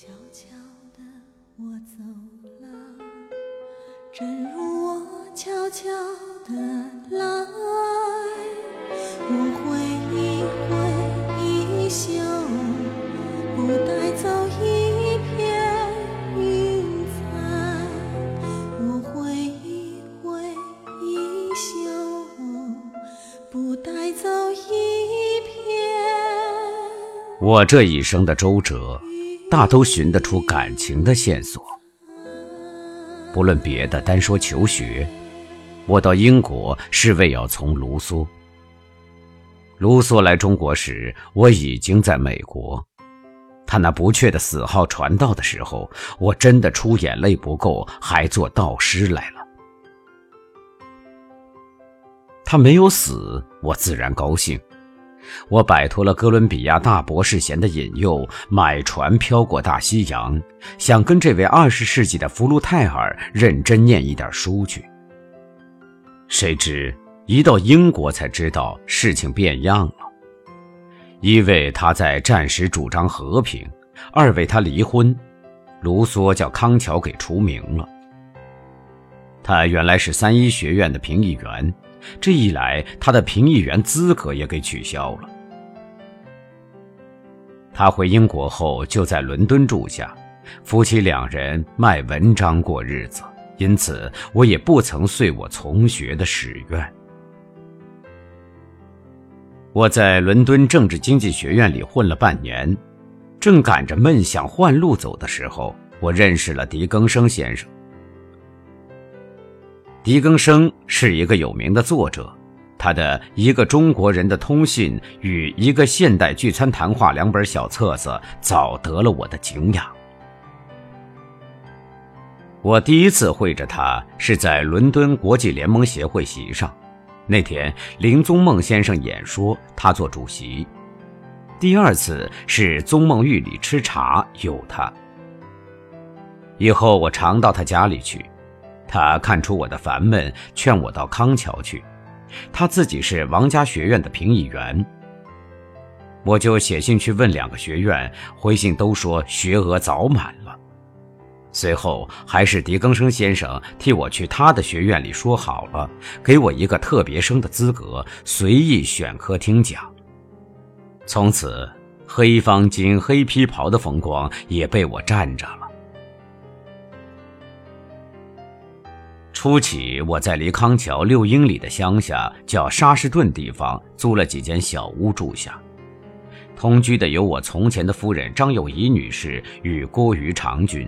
悄悄的我走了，正如我悄悄的来，我挥一挥衣袖，不带走一片云彩。我挥一挥衣袖，不带走一片。我这一生的周折，大都寻得出感情的线索。不论别的，单说求学，我到英国是为要从卢梭。卢梭来中国时，我已经在美国。他那不确的死号传到的时候，我真的出眼泪不够，还做道师来了。他没有死，我自然高兴。我摆脱了哥伦比亚大博士衔的引诱，买船漂过大西洋，想跟这位二十世纪的福禄泰尔认真念一点书去。谁知一到英国才知道事情变样了：一为他在战时主张和平，二为他离婚，卢梭叫康桥给除名了。他原来是三一学院的评议员。这一来，他的评议员资格也给取消了。他回英国后就在伦敦住下，夫妻两人卖文章过日子，因此我也不曾遂我从学的史愿。我在伦敦政治经济学院里混了半年，正赶着闷想换路走的时候，我认识了狄更生先生。狄更生是一个有名的作者，他的《一个中国人的通信》与《一个现代聚餐谈话》两本小册子早得了我的敬仰。我第一次会着他是在伦敦国际联盟协会席上，那天林宗孟先生演说，他做主席；第二次是宗孟寓里吃茶，有他。以后我常到他家里去。他看出我的烦闷，劝我到康桥去。他自己是王家学院的评议员，我就写信去问两个学院，回信都说学额早满了。随后还是狄更生先生替我去他的学院里说好了，给我一个特别生的资格，随意选科听讲。从此，黑方巾、黑皮袍的风光也被我占着了。初起，我在离康桥六英里的乡下叫沙士顿地方租了几间小屋住下，同居的有我从前的夫人张友仪女士与郭于长君。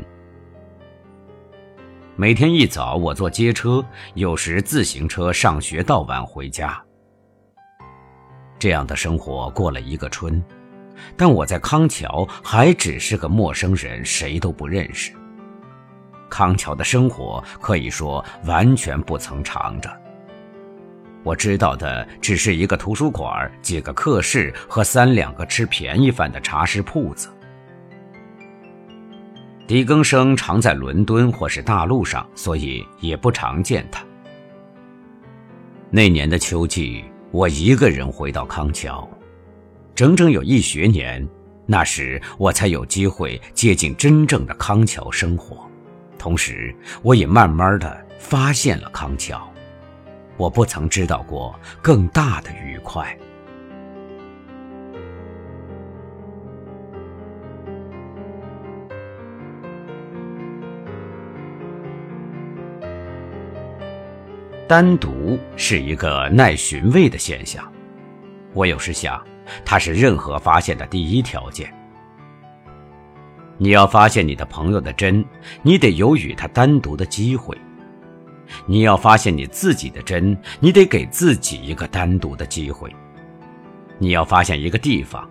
每天一早，我坐街车，有时自行车上学到晚回家。这样的生活过了一个春，但我在康桥还只是个陌生人，谁都不认识。康桥的生活可以说完全不曾尝着。我知道的只是一个图书馆、几个课室和三两个吃便宜饭的茶食铺子。狄更生常在伦敦或是大陆上，所以也不常见他。那年的秋季，我一个人回到康桥，整整有一学年。那时我才有机会接近真正的康桥生活。同时，我也慢慢的发现了康桥，我不曾知道过更大的愉快。单独是一个耐寻味的现象，我有时想，它是任何发现的第一条件。你要发现你的朋友的真，你得有与他单独的机会；你要发现你自己的真，你得给自己一个单独的机会；你要发现一个地方，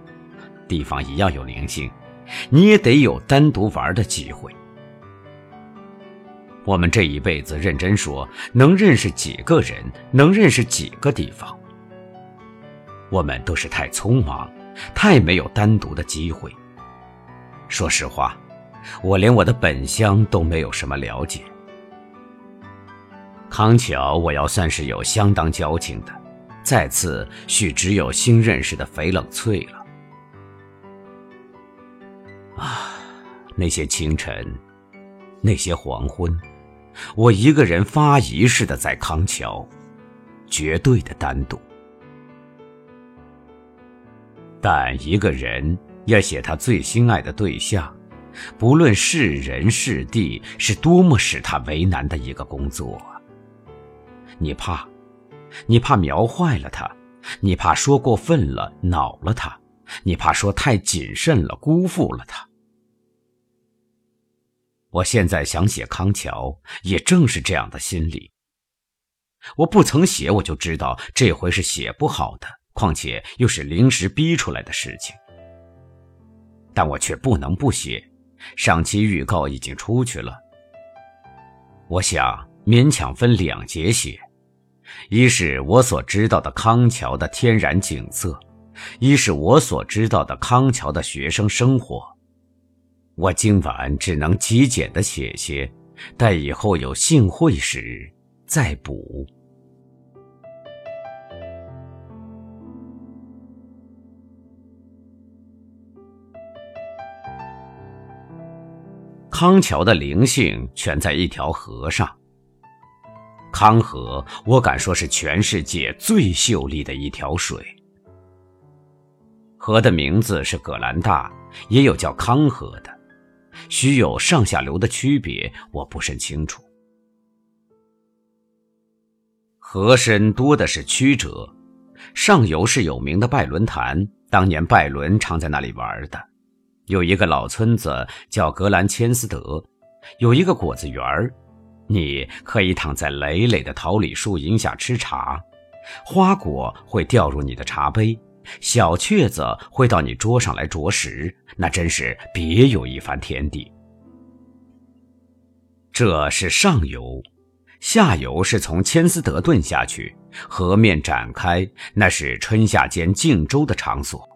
地方一样有灵性，你也得有单独玩的机会。我们这一辈子认真说，能认识几个人，能认识几个地方？我们都是太匆忙，太没有单独的机会。说实话，我连我的本乡都没有什么了解。康桥，我要算是有相当交情的，再次许只有新认识的肥冷翠了。啊，那些清晨，那些黄昏，我一个人发疑似的在康桥，绝对的单独。但一个人要写他最心爱的对象，不论是人是地，是多么使他为难的一个工作。你怕，你怕描坏了他，你怕说过分了恼了他，你怕说太谨慎了辜负了他。我现在想写康桥，也正是这样的心理。我不曾写，我就知道这回是写不好的，况且又是临时逼出来的事情。但我却不能不写，上期预告已经出去了。我想勉强分两节写，一是我所知道的康桥的天然景色，一是我所知道的康桥的学生生活。我今晚只能极简的写些，待以后有幸会时再补。康桥的灵性全在一条河上。康河，我敢说是全世界最秀丽的一条水。河的名字是葛兰大，也有叫康河的。须有上下流的区别，我不甚清楚。河身多的是曲折，上游是有名的拜伦潭，当年拜伦常在那里玩的。有一个老村子叫格兰千斯德，有一个果子园儿，你可以躺在累累的桃李树荫下吃茶，花果会掉入你的茶杯。小雀子会到你桌上来啄食，那真是别有一番天地。这是上游，下游是从千斯德顿下去，河面展开，那是春夏间竞舟的场所。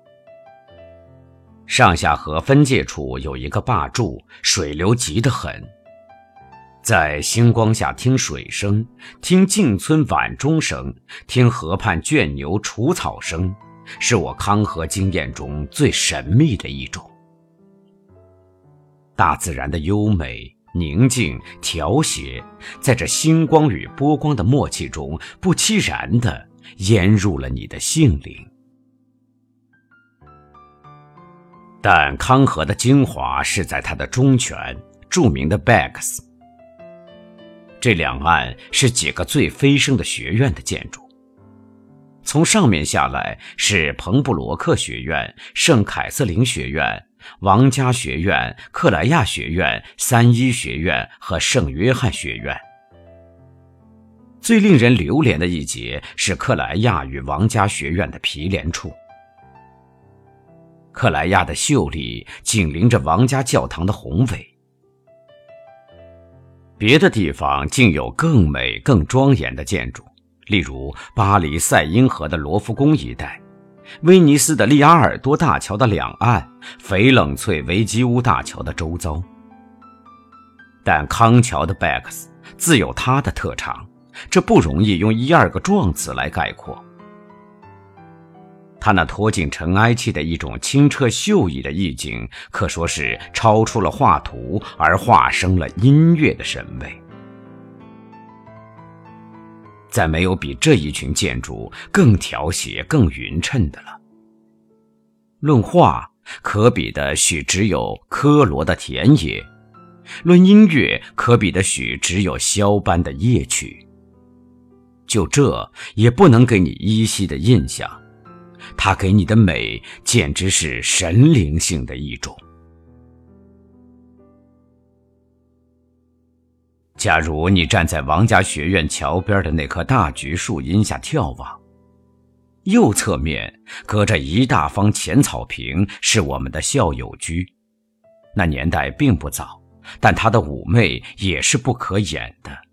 上下河分界处有一个坝柱，水流急得很，在星光下听水声，听静村晚钟声，听河畔圈牛除草声。是我康河经验中最神秘的一种。大自然的优美、宁静、调谐，在这星光与波光的默契中，不期然地淹入了你的性灵。但康河的精华是在它的中泉，著名的 Bags。这两岸是几个最飞升的学院的建筑。从上面下来是彭布罗克学院、圣凯瑟琳学院、王家学院、克莱亚学院、三一学院和圣约翰学院。最令人流连的一节是克莱亚与王家学院的毗连处。克莱亚的秀丽紧邻着王家教堂的宏伟，别的地方竟有更美、更庄严的建筑。例如，巴黎塞因河的罗浮宫一带，威尼斯的利阿尔多大桥的两岸，翡冷翠维基乌大桥的周遭。但康桥的 Bax 自有它的特长，这不容易用一二个状词来概括。他那脱尽尘埃气的一种清澈秀逸的意境，可说是超出了画图，而化生了音乐的神味。再没有比这一群建筑更调谐、更匀称的了。论画，可比的许只有科罗的田野；论音乐，可比的许只有肖班的夜曲。就这也不能给你依稀的印象，它给你的美简直是神灵性的一种。假如你站在王家学院桥边的那棵大橘树荫下眺望，右侧面隔着一大方浅草坪是我们的校友居。那年代并不早，但它的妩媚也是不可掩的。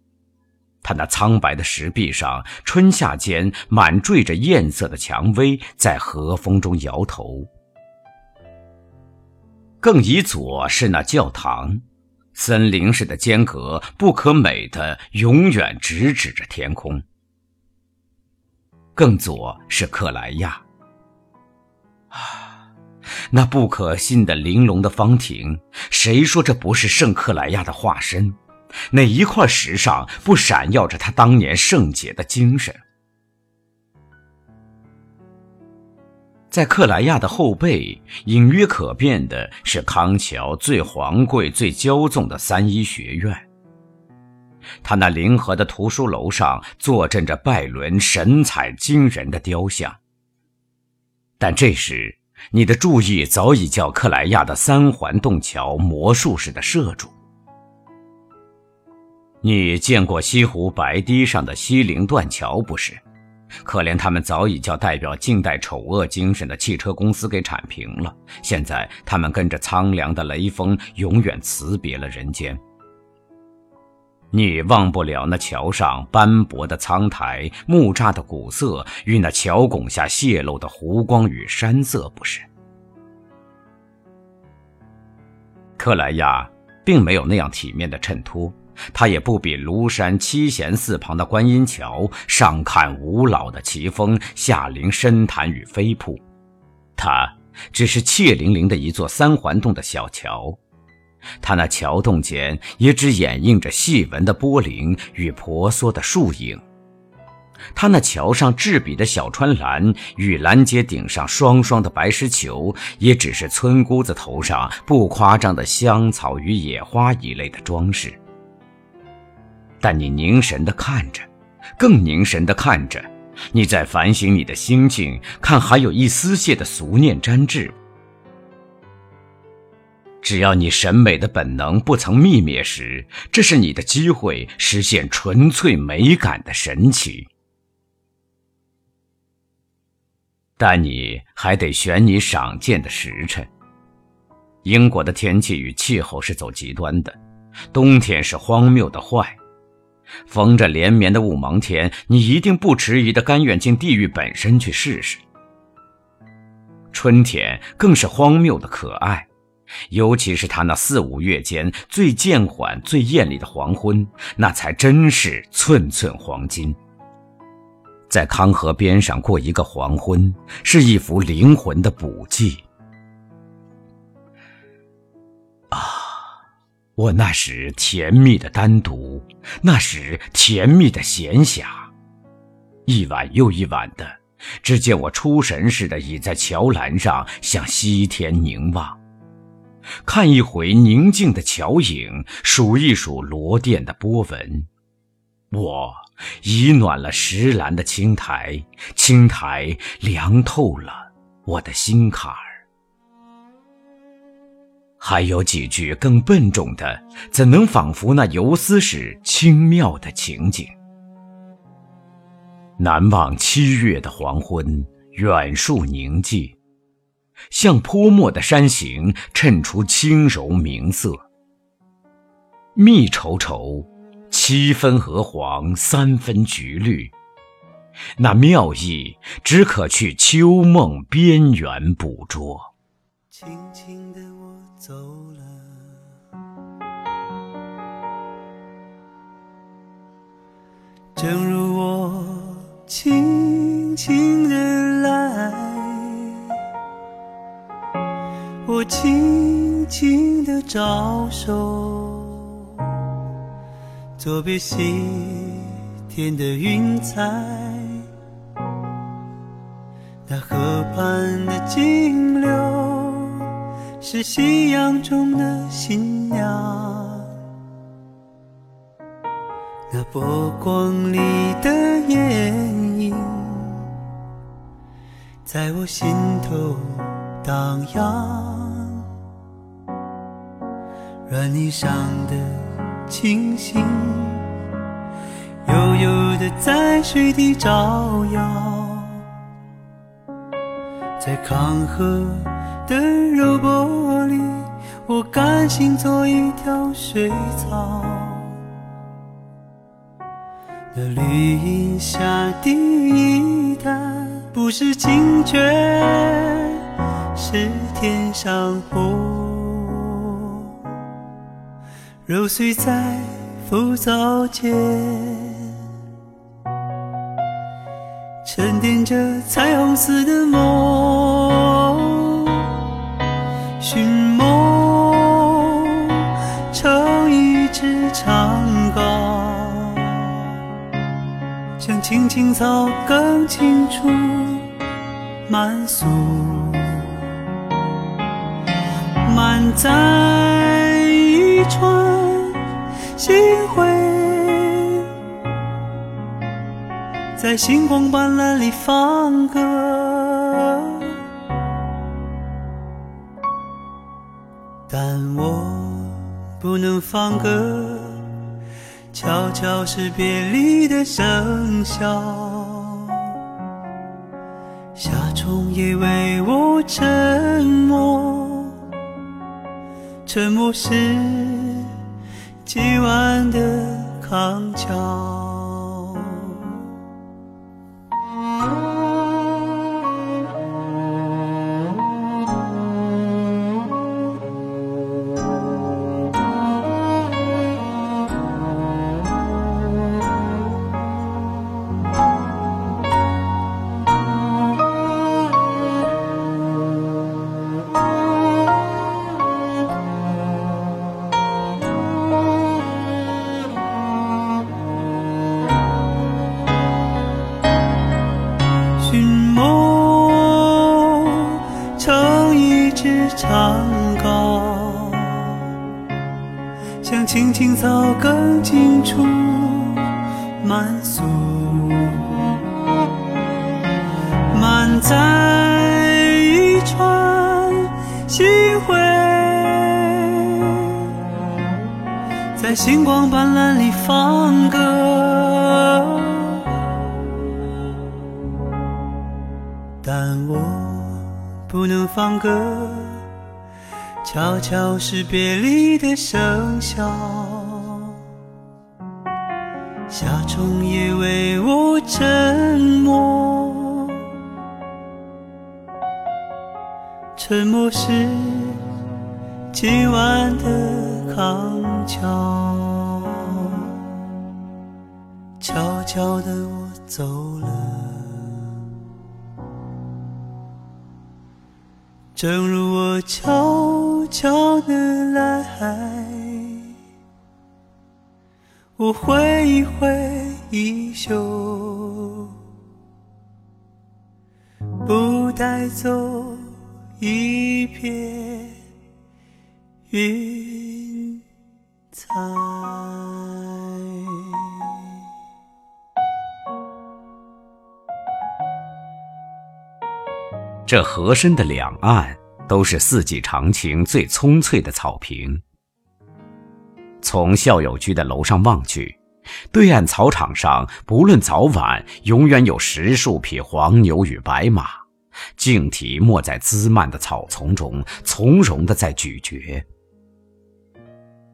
他那苍白的石壁上，春夏间满缀着艳色的蔷薇，在和风中摇头。更以左是那教堂。森林似的间隔，不可美的，永远直指着天空。更左是克莱亚，啊，那不可信的玲珑的方亭，谁说这不是圣克莱亚的化身？哪一块石上不闪耀着他当年圣洁的精神？在克莱亚的后背，隐约可辨的是康桥最皇贵、最骄纵的三一学院。他那临河的图书楼上坐镇着拜伦神采惊人的雕像。但这时，你的注意早已叫克莱亚的三环洞桥魔术似的摄住。你见过西湖白堤上的西泠断桥不是？可怜他们早已叫代表近代丑恶精神的汽车公司给铲平了。现在他们跟着苍凉的雷锋，永远辞别了人间。你忘不了那桥上斑驳的苍苔、木栅的古色与那桥拱下泄露的湖光与山色，不是？克莱亚并没有那样体面的衬托。他也不比庐山七贤寺旁的观音桥上看五老的奇峰，下临深潭与飞瀑。他只是怯凌凌的一座三环洞的小桥，他那桥洞间也只掩映着细纹的波棱与婆娑的树影。他那桥上制笔的小川栏与拦街顶上双双的白石球，也只是村姑子头上不夸张的香草与野花一类的装饰。但你凝神地看着，更凝神地看着，你在反省你的心境，看还有一丝屑的俗念沾滞。只要你审美的本能不曾灭灭时，这是你的机会，实现纯粹美感的神奇。但你还得选你赏鉴的时辰。英国的天气与气候是走极端的，冬天是荒谬的坏。逢着连绵的雾蒙天，你一定不迟疑的甘愿进地狱本身去试试。春天更是荒谬的可爱，尤其是他那四五月间最渐缓、最艳丽的黄昏，那才真是寸寸黄金。在康河边上过一个黄昏，是一幅灵魂的补剂。我那时甜蜜的单独，那时甜蜜的闲暇，一晚又一晚的，只见我出神似的倚在桥栏上，向西天凝望，看一回宁静的桥影，数一数罗甸的波纹，我已暖了石栏的青苔，青苔凉透了我的心坎儿。还有几句更笨重的，怎能仿佛那游丝时轻妙的情景？难忘七月的黄昏，远树宁静，像泼墨的山形衬出轻柔明色。密稠稠，七分鹅黄，三分橘绿，那妙意只可去秋梦边缘捕捉。轻轻的正如我轻轻的来，我轻轻的招手，作别西天的云彩，那河畔的金柳。是夕阳中的新娘，那波光里的艳影，在我心头荡漾。软泥上的清醒，悠悠的在水底招摇，在康河。的柔波里，我甘心做一条水草。那绿荫下第一滩，不是清泉，是天上虹。揉碎在浮藻间，沉淀着彩虹似的梦。青草更青处满诉，满载一船星辉，在星光斑斓里放歌，但我。不能放歌，悄悄是别离的笙箫。夏虫也为我沉默，沉默是今晚的康桥。在一船星辉，在星光斑斓里放歌，但我不能放歌。悄悄是别离的笙箫，夏虫也为我沉沉默是今晚的康桥。悄悄的我走了。正如我悄悄的来，我挥一挥衣袖，不带走一片云彩。这河身的两岸都是四季常青、最葱翠的草坪。从校友居的楼上望去，对岸草场上不论早晚，永远有十数匹黄牛与白马，静体没在滋蔓的草丛中，从容的在咀嚼。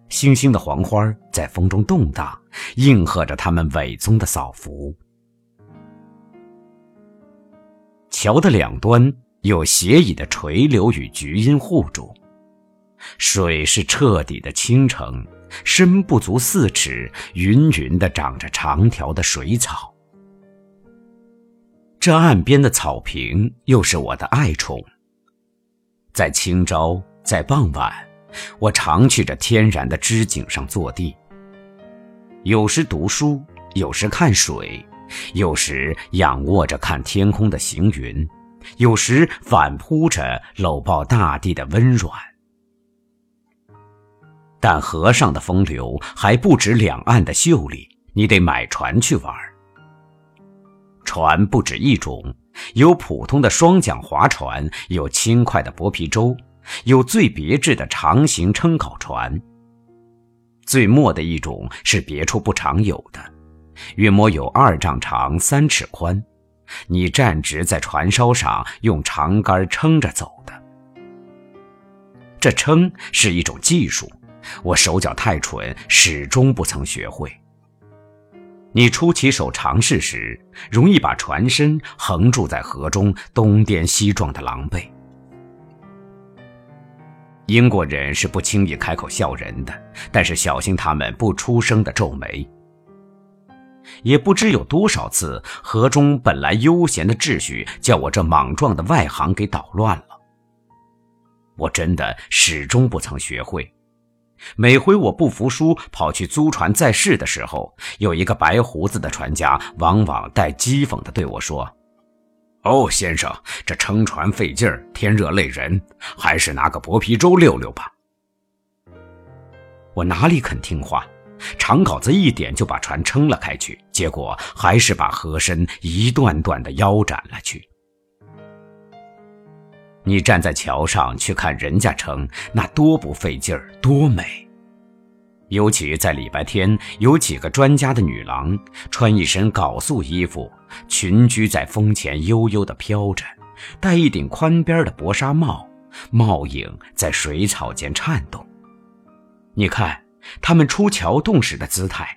星星的黄花在风中动荡，应和着他们伟宗的扫拂。桥的两端。有斜倚的垂柳与菊荫护住，水是彻底的清澄，深不足四尺，匀匀的长着长条的水草。这岸边的草坪又是我的爱宠。在清朝，在傍晚，我常去这天然的枝景上坐地，有时读书，有时看水，有时仰卧着看天空的行云。有时反扑着搂抱大地的温软，但河上的风流还不止两岸的秀丽，你得买船去玩。船不止一种，有普通的双桨划船，有轻快的薄皮舟，有最别致的长形撑稿船。最末的一种是别处不常有的，约摸有二丈长，三尺宽。你站直在船梢上，用长杆撑着走的。这撑是一种技术，我手脚太蠢，始终不曾学会。你出起手尝试时，容易把船身横住在河中，东颠西撞的狼狈。英国人是不轻易开口笑人的，但是小心他们不出声的皱眉。也不知有多少次，河中本来悠闲的秩序，叫我这莽撞的外行给捣乱了。我真的始终不曾学会，每回我不服输，跑去租船再试的时候，有一个白胡子的船家，往往带讥讽地对我说：“哦，先生，这撑船费劲儿，天热累人，还是拿个薄皮舟溜溜吧。”我哪里肯听话，长镐子一点就把船撑了开去，结果还是把河身一段段的腰斩了去。你站在桥上去看人家撑，那多不费劲儿，多美！尤其在礼拜天，有几个专家的女郎，穿一身缟素衣服，群居在风前悠悠地飘着，戴一顶宽边的薄纱帽，帽影在水草间颤动。你看他们出桥洞时的姿态，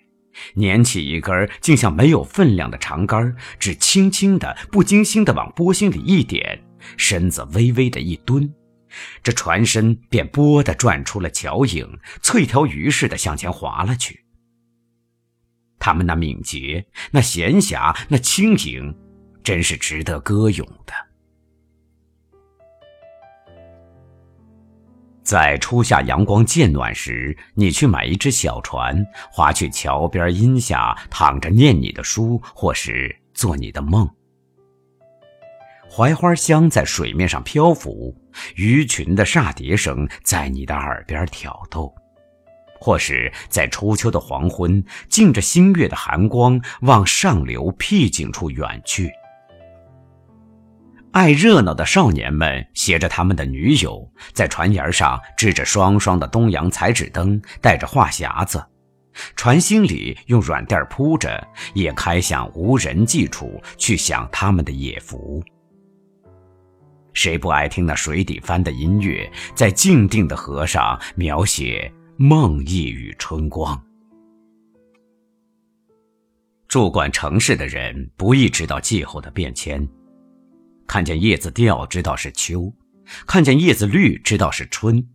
捻起一根竟像没有分量的长杆，只轻轻的、不经心的往波心里一点。身子微微的一蹲，这船身便“啵”的转出了脚影，翠条鱼似的向前滑了去。他们那敏捷、那闲暇、那轻盈，真是值得歌咏的。在初夏阳光渐暖时，你去买一只小船，划去桥边荫下，躺着念你的书，或是做你的梦。槐花香在水面上漂浮，鱼群的煞蝶声在你的耳边挑逗，或是在初秋的黄昏，静着星月的寒光，往上流僻静处远去。爱热闹的少年们携着他们的女友，在船沿上支着双双的东洋彩纸灯，带着话匣子，船心里用软垫铺着，也开向无人迹处去享他们的野福。谁不爱听那水底翻的音乐，在静定的河上描写梦呓与春光？住惯城市的人不易知道气候的变迁，看见叶子掉知道是秋，看见叶子绿知道是春。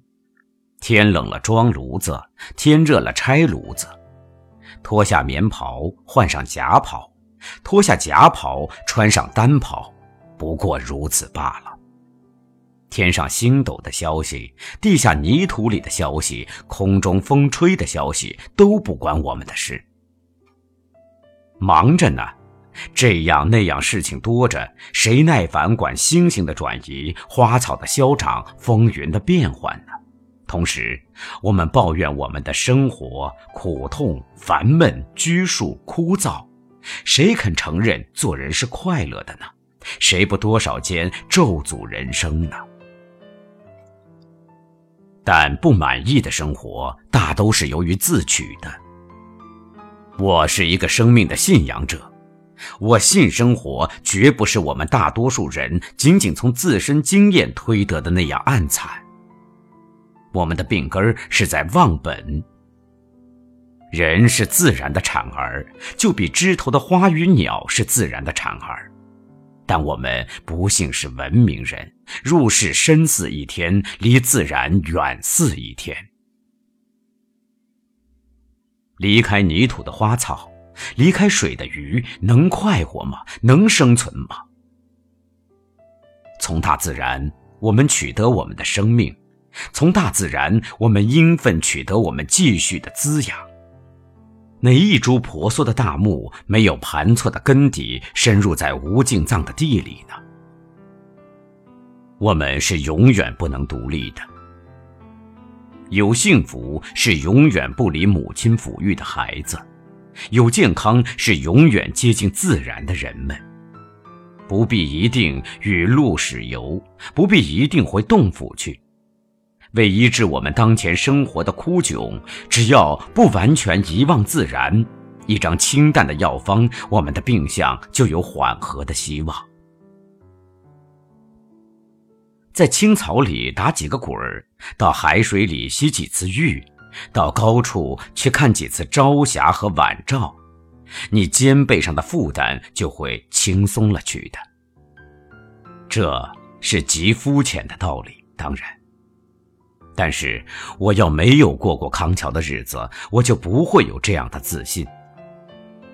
天冷了装炉子，天热了拆炉子，脱下棉袍换上夹袍，脱下夹袍穿上单袍，不过如此罢了。天上星斗的消息，地下泥土里的消息，空中风吹的消息，都不关我们的事。忙着呢，这样那样事情多着，谁耐烦管星星的转移、花草的消长、风云的变换呢？同时，我们抱怨我们的生活苦痛、烦闷、拘束、枯燥，谁肯承认做人是快乐的呢？谁不多少间咒诅人生呢？但不满意的生活大都是由于自取的。我是一个生命的信仰者，我信生活绝不是我们大多数人仅仅从自身经验推得的那样暗惨。我们的病根是在忘本。人是自然的产儿，就比枝头的花与鸟是自然的产儿。但我们不幸是文明人，入世深似一天，离自然远似一天。离开泥土的花草，离开水的鱼，能快活吗？能生存吗？从大自然，我们取得我们的生命；从大自然，我们应分取得我们继续的滋养。哪一株婆娑的大木没有盘错的根底，深入在无尽藏的地里呢？我们是永远不能独立的。有幸福是永远不离母亲抚育的孩子，有健康是永远接近自然的人们。不必一定与陆使游，不必一定回洞府去。为医治我们当前生活的枯窘，只要不完全遗忘自然，一张清淡的药方，我们的病象就有缓和的希望。在青草里打几个滚儿，到海水里洗几次浴，到高处去看几次朝霞和晚照，你肩背上的负担就会轻松了去的。这是极肤浅的道理，当然。但是，我要没有过过康桥的日子，我就不会有这样的自信。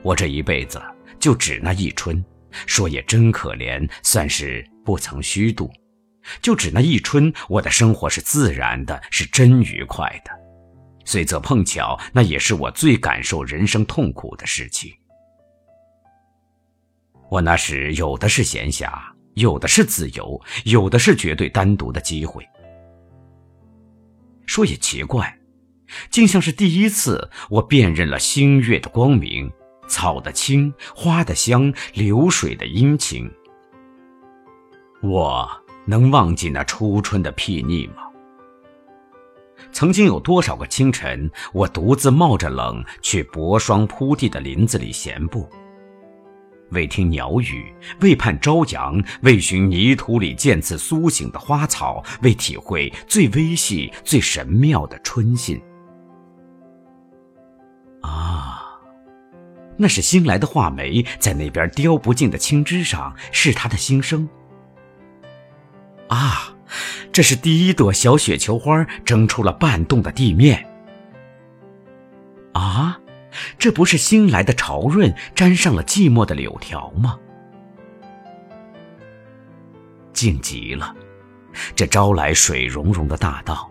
我这一辈子就只那一春，说也真可怜，算是不曾虚度。就只那一春，我的生活是自然的，是真愉快的。虽则碰巧，那也是我最感受人生痛苦的事情。我那时有的是闲暇，有的是自由，有的是绝对单独的机会。说也奇怪，竟像是第一次，我辨认了星月的光明，草的青，花的香，流水的阴晴。我能忘记那初春的睥睨吗？曾经有多少个清晨，我独自冒着冷去薄霜铺地的林子里闲步，为听鸟语，为盼朝阳，为寻泥土里渐次苏醒的花草，为体会最微细、最神妙的春信。啊，那是新来的画眉在那边雕不尽的青枝上，是它的心声。啊。这是第一朵小雪球花蒸出了半冻的地面。啊，这不是新来的潮润沾上了寂寞的柳条吗？静极了，这招来水溶溶的大道，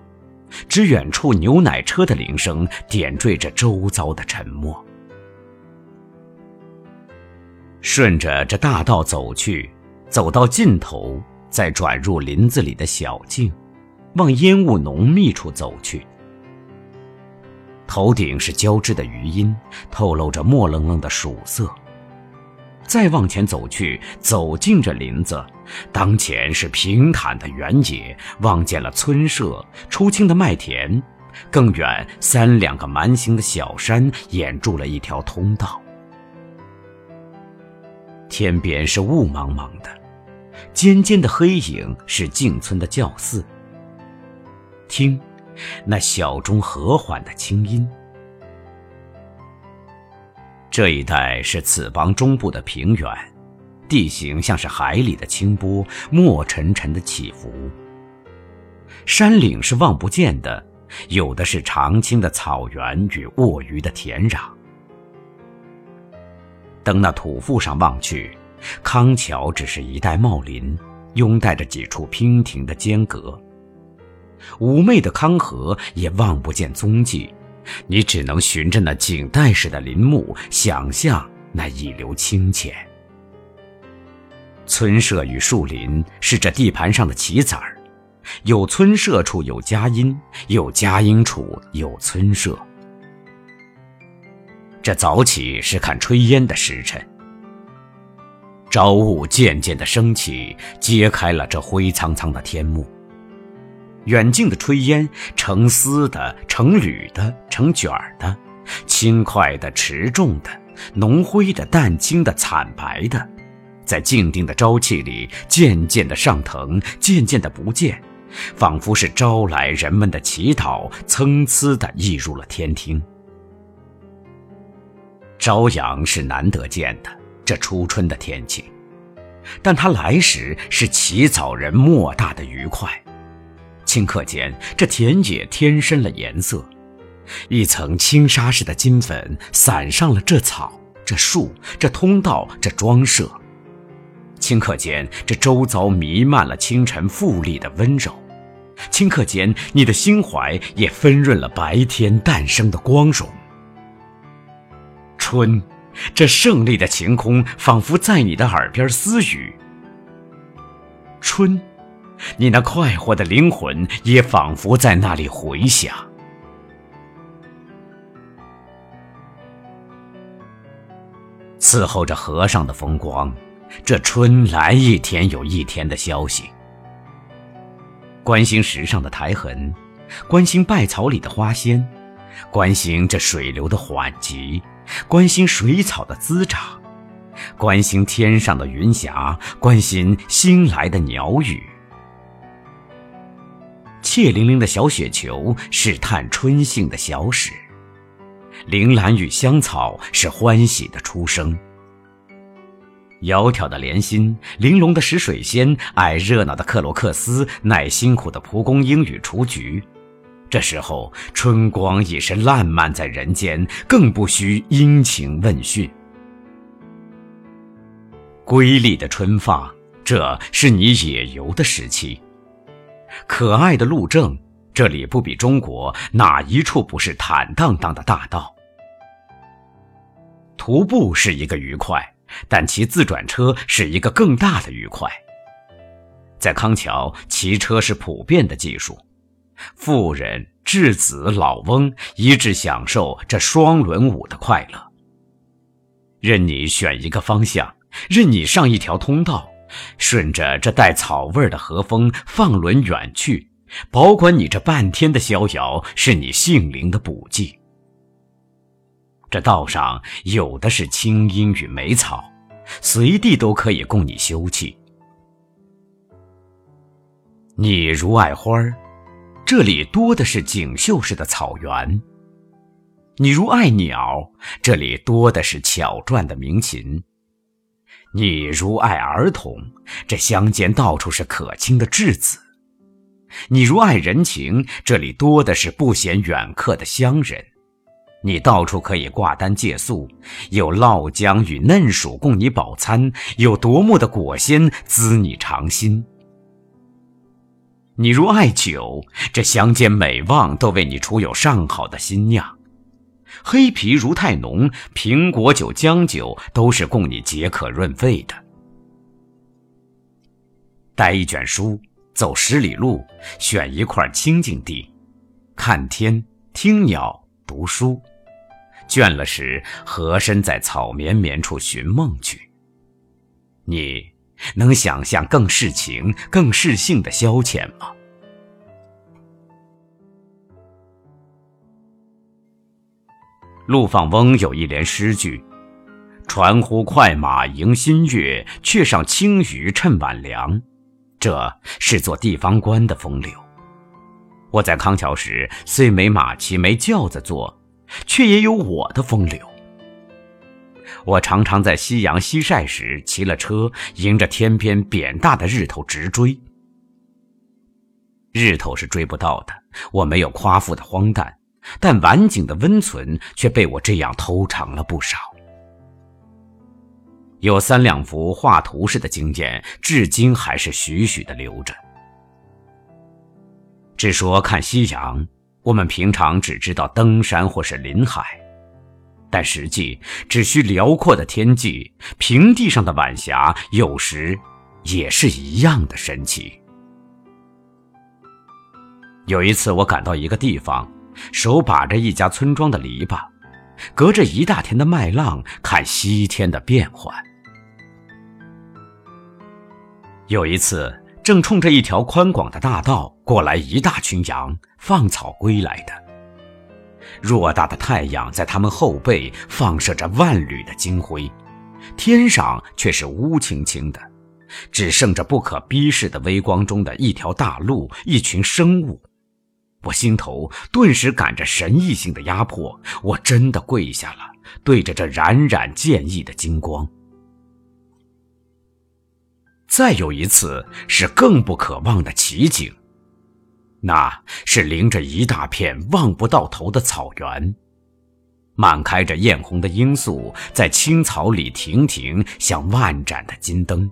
只远处牛奶车的铃声点缀着周遭的沉默。顺着这大道走去，走到尽头。再转入林子里的小径，往烟雾浓密处走去。头顶是交织的余音，透露着墨愣愣的曙色。再往前走去，走进这林子，当前是平坦的原野，望见了村舍、出青的麦田，更远三两个蛮形的小山掩住了一条通道。天边是雾茫茫的。尖尖的黑影是进村的教寺。听，那小钟和缓的清音。这一带是此邦中部的平原，地形像是海里的清波，墨沉沉的起伏。山岭是望不见的，有的是长青的草原与卧鱼的田壤。登那土腹上望去。康桥只是一带茂林，拥带着几处娉婷的间隔。妩媚的康河也望不见踪迹，你只能循着那锦带式的林木，想象那一流清浅。村舍与树林是这地盘上的棋子儿，有村舍处有佳音，有佳音处有村舍。这早起是看炊烟的时辰。朝雾渐渐的升起，揭开了这灰苍苍的天幕。远近的炊烟，成丝的，成缕的，成卷儿的，轻快的，持重的，浓灰的，淡青的，惨白的，在静定的朝气里，渐渐的上腾，渐渐的不见，仿佛是招来人们的祈祷，参差的溢入了天庭。朝阳是难得见的。这初春的天气，但它来时是起早人莫大的愉快。顷刻间，这田野添深了颜色，一层轻纱似的金粉散上了这草、这树、这通道、这装设。顷刻间，这周遭弥漫了清晨富丽的温柔。顷刻间，你的心怀也丰润了白天诞生的光荣。春。这胜利的晴空，仿佛在你的耳边私语。春，你那快活的灵魂，也仿佛在那里回响。伺候着河上的风光，这春来一天有一天的消息。关心石上的苔痕，关心稗草里的花鲜，关心这水流的缓急。关心水草的滋长，关心天上的云霞，关心新来的鸟语。怯凌凌的小雪球是探春性的小史，铃兰与香草是欢喜的出生。窈窕的莲心，玲珑的石水仙，爱热闹的克罗克斯，耐辛苦的蒲公英与雏菊。这时候，春光已是烂漫在人间，更不需殷勤问讯。瑰丽的春放，这是你野游的时期。可爱的路正，这里不比中国哪一处不是坦荡荡的大道？徒步是一个愉快，但骑自转车是一个更大的愉快。在康桥，骑车是普遍的技术，妇人、稚子、老翁一致享受这双轮舞的快乐。任你选一个方向，任你上一条通道，顺着这带草味的和风放轮远去。保管你这半天的逍遥，是你性灵的补剂。这道上有的是青樱与梅草，随地都可以供你休憩。你如爱花儿，这里多的是锦绣似的草原；你如爱鸟，这里多的是巧转的鸣琴；你如爱儿童，这乡间到处是可亲的稚子。你如爱人情，这里多的是不嫌远客的乡人。你到处可以挂单借宿，有烙姜与嫩薯供你饱餐，有夺目的果鲜滋你肠心。你如爱酒，这乡间每望都为你出有上好的新酿。黑皮如太浓，苹果酒、姜酒都是供你解渴润肺的。带一卷书。走十里路，选一块清净地，看天、听鸟、读书。倦了时，合身在草绵绵处寻梦去。你能想象更是情、更是性的消遣吗？陆放翁有一联诗句：“传呼快马迎新月，却上青鱼趁晚凉。”这是做地方官的风流。我在康桥时，虽没马骑，没轿子坐，却也有我的风流。我常常在夕阳西晒时，骑了车，迎着天边扁大的日头直追。日头是追不到的，我没有夸父的荒诞，但晚景的温存却被我这样偷尝了不少。有三两幅画图式的经验，至今还是徐徐的留着。只说看夕阳，我们平常只知道登山或是临海，但实际只需辽阔的天际，平地上的晚霞，有时也是一样的神奇。有一次，我赶到一个地方，手把着一家村庄的篱笆，隔着一大田的麦浪，看西天的变幻。有一次，正冲着一条宽广的大道过来一大群羊，放草归来的。偌大的太阳在他们后背放射着万缕的金辉，天上却是乌青青的，只剩着不可逼视的微光中的一条大路，一群生物。我心头顿时感着神异性的压迫，我真的跪下了，对着这冉冉剑意的金光。再有一次是更不可望的奇景，那是临着一大片望不到头的草原，满开着艳红的罂粟，在青草里亭亭像万盏的金灯。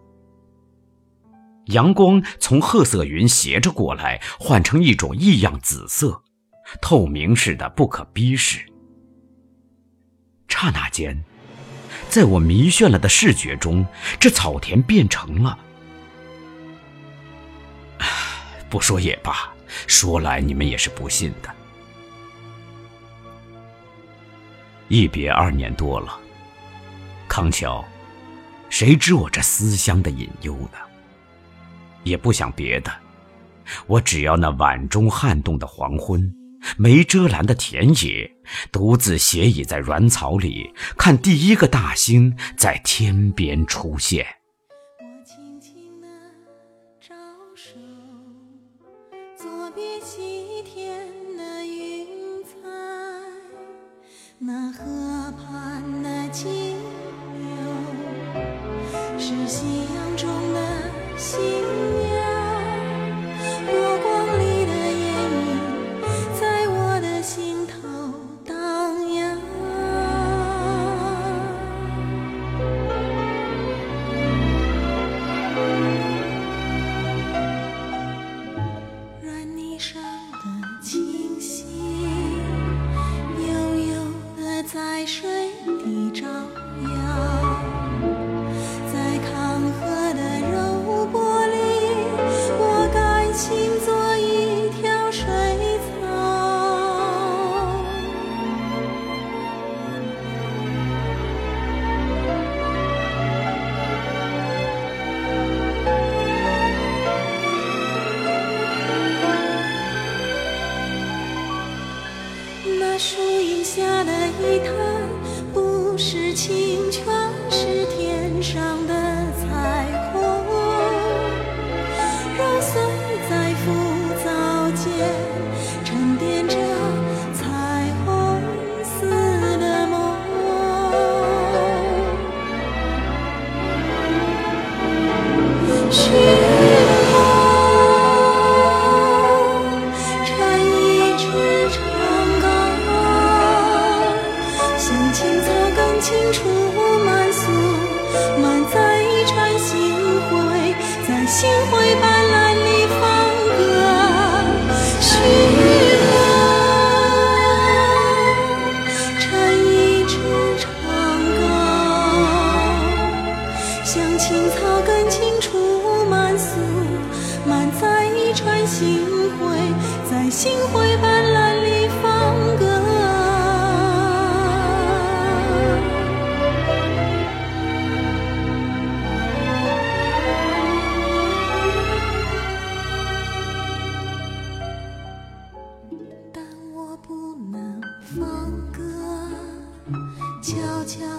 阳光从褐色云斜着过来，换成一种异样紫色，透明似的不可逼视。刹那间，在我迷眩了的视觉中，这草田变成了。不说也罢，说来你们也是不信的。一别二年多了，康桥，谁知我这思乡的隐忧呢？也不想别的，我只要那晚钟撼动的黄昏，没遮拦的田野，独自斜倚在软草里，看第一个大星在天边出现。别西天的云彩那河畔的清流是夕阳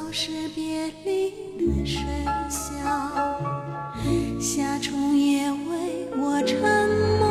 就是别离的喧嚣夏虫也为我沉默。